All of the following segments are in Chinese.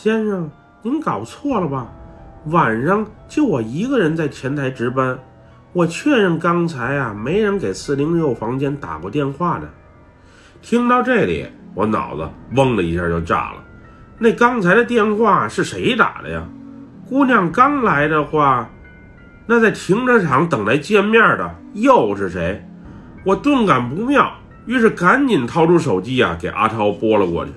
先生，您搞错了吧？晚上就我一个人在前台值班，我确认刚才啊没人给四零六房间打过电话的。听到这里，我脑子嗡的一下就炸了。那刚才的电话是谁打的呀？姑娘刚来的话，那在停车场等来见面的又是谁？我顿感不妙，于是赶紧掏出手机啊，给阿涛拨了过去。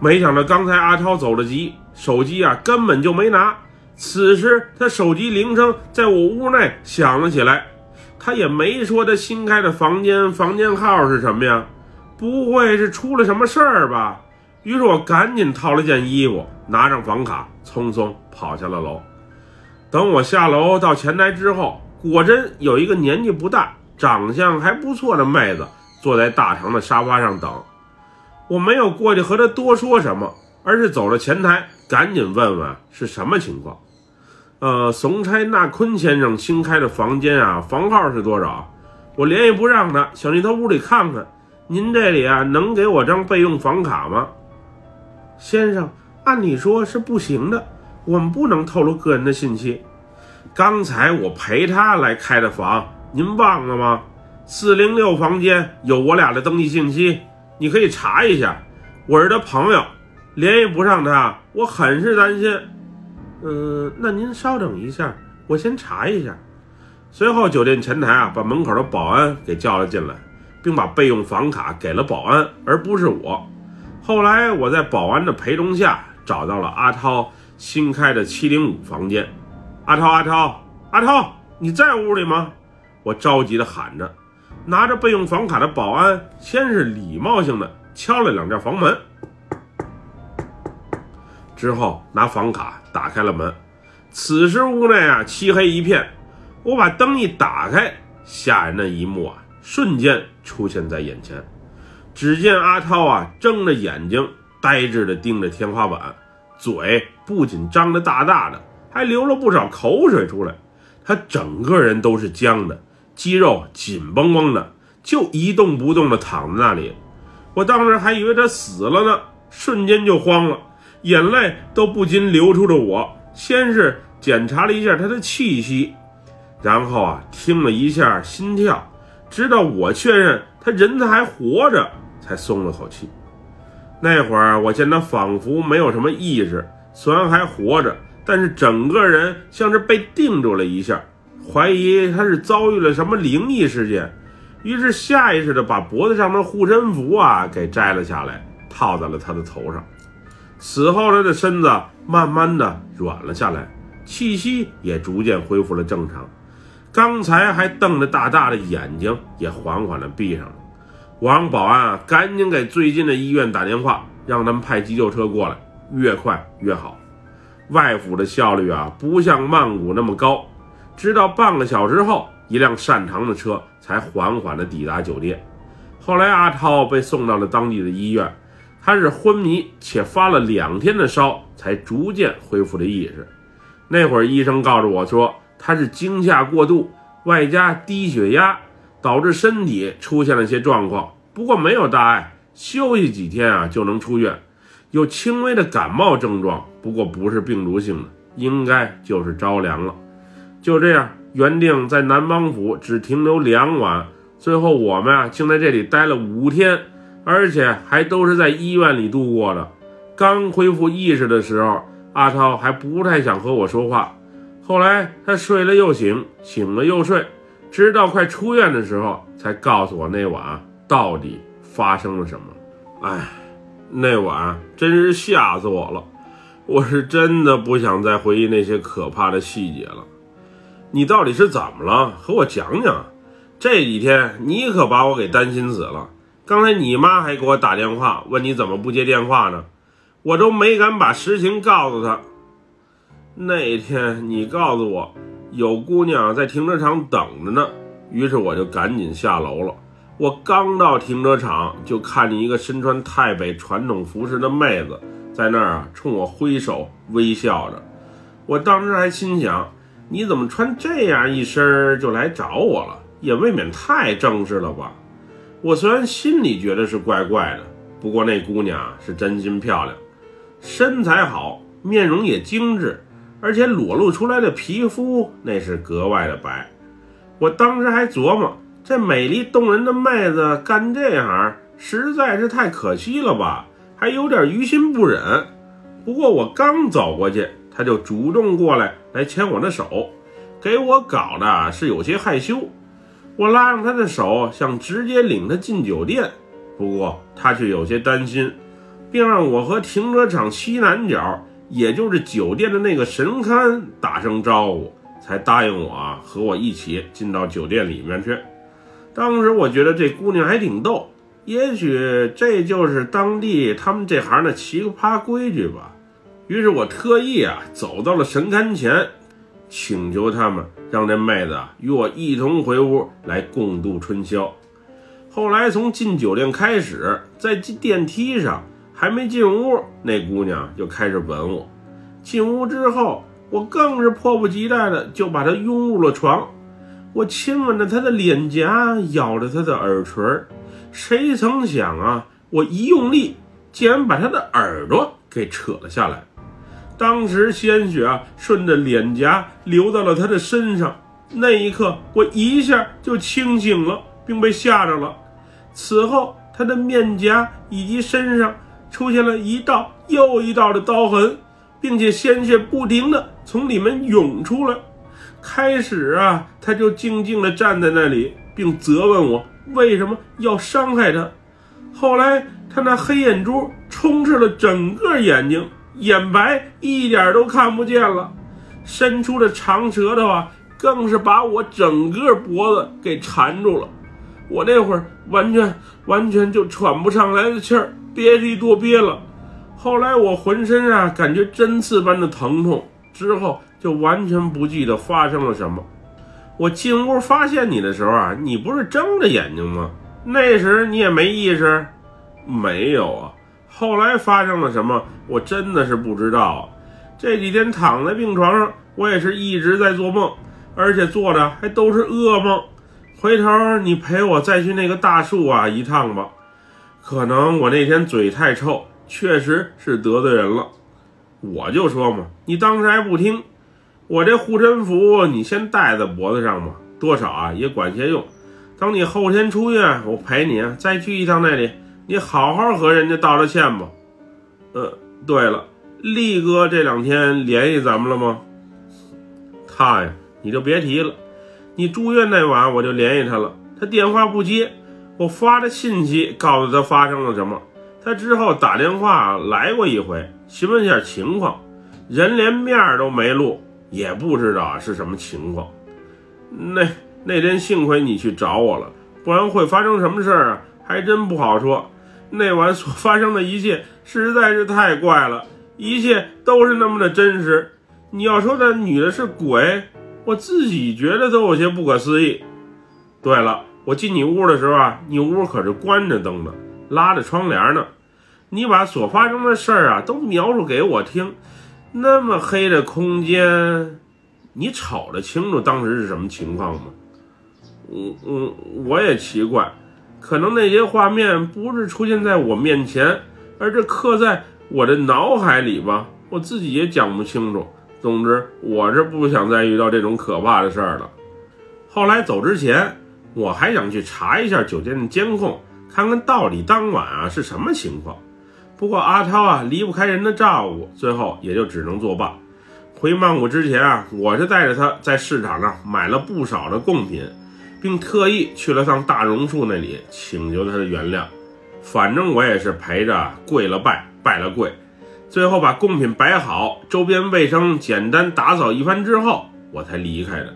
没想到刚才阿超走了急，手机啊根本就没拿。此时他手机铃声在我屋内响了起来，他也没说他新开的房间房间号是什么呀？不会是出了什么事儿吧？于是我赶紧套了件衣服，拿上房卡，匆匆跑下了楼。等我下楼到前台之后，果真有一个年纪不大、长相还不错的妹子坐在大堂的沙发上等。我没有过去和他多说什么，而是走了前台，赶紧问问是什么情况。呃，怂差纳坤先生新开的房间啊，房号是多少？我联系不上他，想去他屋里看看。您这里啊，能给我张备用房卡吗？先生，按理说是不行的，我们不能透露个人的信息。刚才我陪他来开的房，您忘了吗？四零六房间有我俩的登记信息，你可以查一下。我是他朋友，联系不上他，我很是担心。嗯，那您稍等一下，我先查一下。随后，酒店前台啊，把门口的保安给叫了进来，并把备用房卡给了保安，而不是我。后来，我在保安的陪同下，找到了阿涛新开的七零五房间。阿涛，阿涛，阿涛，你在屋里吗？我着急地喊着。拿着备用房卡的保安先是礼貌性的敲了两下房门。之后拿房卡打开了门，此时屋内啊漆黑一片，我把灯一打开，吓人的一幕啊瞬间出现在眼前。只见阿涛啊睁着眼睛，呆滞的盯着天花板，嘴不仅张得大大的，还流了不少口水出来。他整个人都是僵的，肌肉紧绷绷的，就一动不动的躺在那里。我当时还以为他死了呢，瞬间就慌了。眼泪都不禁流出了。我先是检查了一下他的气息，然后啊听了一下心跳，直到我确认他人还活着，才松了口气。那会儿我见他仿佛没有什么意识，虽然还活着，但是整个人像是被定住了一下，怀疑他是遭遇了什么灵异事件，于是下意识的把脖子上的护身符啊给摘了下来，套在了他的头上。死后，他的身子慢慢的软了下来，气息也逐渐恢复了正常。刚才还瞪着大大的眼睛也缓缓的闭上了。我让保安啊，赶紧给最近的医院打电话，让他们派急救车过来，越快越好。外府的效率啊，不像曼谷那么高。直到半个小时后，一辆擅长的车才缓缓的抵达酒店。后来，阿涛被送到了当地的医院。他是昏迷且发了两天的烧，才逐渐恢复了意识。那会儿医生告诉我说，他是惊吓过度，外加低血压，导致身体出现了些状况。不过没有大碍，休息几天啊就能出院。有轻微的感冒症状，不过不是病毒性的，应该就是着凉了。就这样，原定在南邦府只停留两晚，最后我们啊竟在这里待了五天。而且还都是在医院里度过的。刚恢复意识的时候，阿涛还不太想和我说话。后来他睡了又醒，醒了又睡，直到快出院的时候，才告诉我那晚到底发生了什么。哎，那晚真是吓死我了！我是真的不想再回忆那些可怕的细节了。你到底是怎么了？和我讲讲。这几天你可把我给担心死了。刚才你妈还给我打电话，问你怎么不接电话呢？我都没敢把实情告诉她。那天你告诉我有姑娘在停车场等着呢，于是我就赶紧下楼了。我刚到停车场，就看见一个身穿太北传统服饰的妹子在那儿啊，冲我挥手微笑着。我当时还心想，你怎么穿这样一身就来找我了？也未免太正式了吧？我虽然心里觉得是怪怪的，不过那姑娘是真心漂亮，身材好，面容也精致，而且裸露出来的皮肤那是格外的白。我当时还琢磨，这美丽动人的妹子干这行实在是太可惜了吧，还有点于心不忍。不过我刚走过去，他就主动过来来牵我的手，给我搞的是有些害羞。我拉上他的手，想直接领他进酒店，不过他却有些担心。并让我和停车场西南角，也就是酒店的那个神龛打声招呼，才答应我，和我一起进到酒店里面去。当时我觉得这姑娘还挺逗，也许这就是当地他们这行的奇葩规矩吧。于是我特意啊走到了神龛前，请求他们让这妹子啊与我一同回屋来共度春宵。后来从进酒店开始，在进电梯上。还没进屋，那姑娘就开始吻我。进屋之后，我更是迫不及待的就把她拥入了床。我亲吻着她的脸颊，咬着她的耳垂。谁曾想啊，我一用力，竟然把她的耳朵给扯了下来。当时鲜血啊，顺着脸颊流到了他的身上。那一刻，我一下就清醒了，并被吓着了。此后，他的面颊以及身上。出现了一道又一道的刀痕，并且鲜血不停地从里面涌出来。开始啊，他就静静地站在那里，并责问我为什么要伤害他。后来，他那黑眼珠充斥了整个眼睛，眼白一点都看不见了。伸出的长舌头啊，更是把我整个脖子给缠住了。我那会儿完全完全就喘不上来的气儿。憋一多憋了，后来我浑身啊感觉针刺般的疼痛，之后就完全不记得发生了什么。我进屋发现你的时候啊，你不是睁着眼睛吗？那时你也没意识？没有啊。后来发生了什么，我真的是不知道。这几天躺在病床上，我也是一直在做梦，而且做的还都是噩梦。回头你陪我再去那个大树啊一趟吧。可能我那天嘴太臭，确实是得罪人了。我就说嘛，你当时还不听。我这护身符你先戴在脖子上吧，多少啊也管些用。等你后天出院，我陪你啊再去一趟那里，你好好和人家道道歉吧。呃，对了，力哥这两天联系咱们了吗？他呀，你就别提了。你住院那晚我就联系他了，他电话不接。我发的信息告诉他发生了什么，他之后打电话来过一回，询问一下情况，人连面都没露，也不知道是什么情况。那那天幸亏你去找我了，不然会发生什么事儿啊？还真不好说。那晚所发生的一切 实在是太怪了，一切都是那么的真实。你要说那女的是鬼，我自己觉得都有些不可思议。对了。我进你屋的时候啊，你屋可是关着灯的，拉着窗帘呢。你把所发生的事儿啊都描述给我听。那么黑的空间，你瞅得清楚当时是什么情况吗？嗯嗯，我也奇怪，可能那些画面不是出现在我面前，而是刻在我的脑海里吧。我自己也讲不清楚。总之，我是不想再遇到这种可怕的事儿了。后来走之前。我还想去查一下酒店的监控，看看到底当晚啊是什么情况。不过阿涛啊离不开人的照顾，最后也就只能作罢。回曼谷之前啊，我是带着他在市场上买了不少的贡品，并特意去了趟大榕树那里请求他的原谅。反正我也是陪着跪了拜，拜了跪，最后把贡品摆好，周边卫生简单打扫一番之后，我才离开的。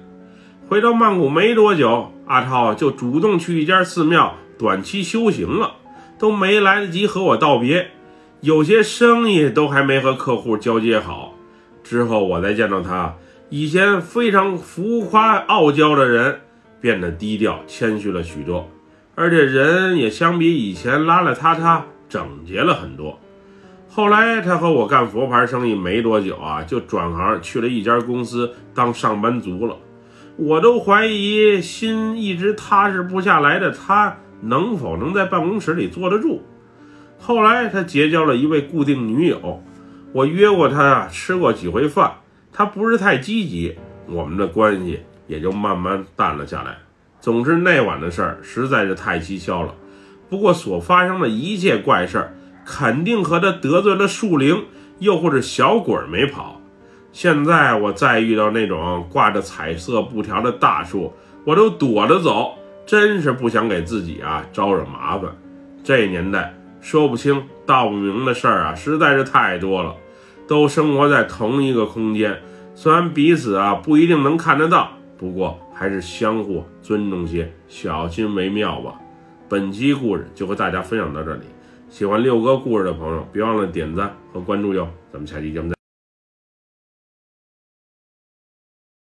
回到曼谷没多久，阿涛就主动去一家寺庙短期修行了，都没来得及和我道别，有些生意都还没和客户交接好。之后我再见到他，以前非常浮夸傲娇的人变得低调谦虚了许多，而且人也相比以前邋邋遢遢、整洁了很多。后来他和我干佛牌生意没多久啊，就转行去了一家公司当上班族了。我都怀疑心一直踏实不下来的他能否能在办公室里坐得住。后来他结交了一位固定女友，我约过他啊，吃过几回饭，他不是太积极，我们的关系也就慢慢淡了下来。总之那晚的事儿实在是太蹊跷了。不过所发生的一切怪事儿，肯定和他得罪了树灵，又或者小鬼没跑。现在我再遇到那种挂着彩色布条的大树，我都躲着走，真是不想给自己啊招惹麻烦。这年代说不清道不明的事儿啊，实在是太多了。都生活在同一个空间，虽然彼此啊不一定能看得到，不过还是相互尊重些，小心为妙吧。本期故事就和大家分享到这里，喜欢六哥故事的朋友，别忘了点赞和关注哟。咱们下期节目再。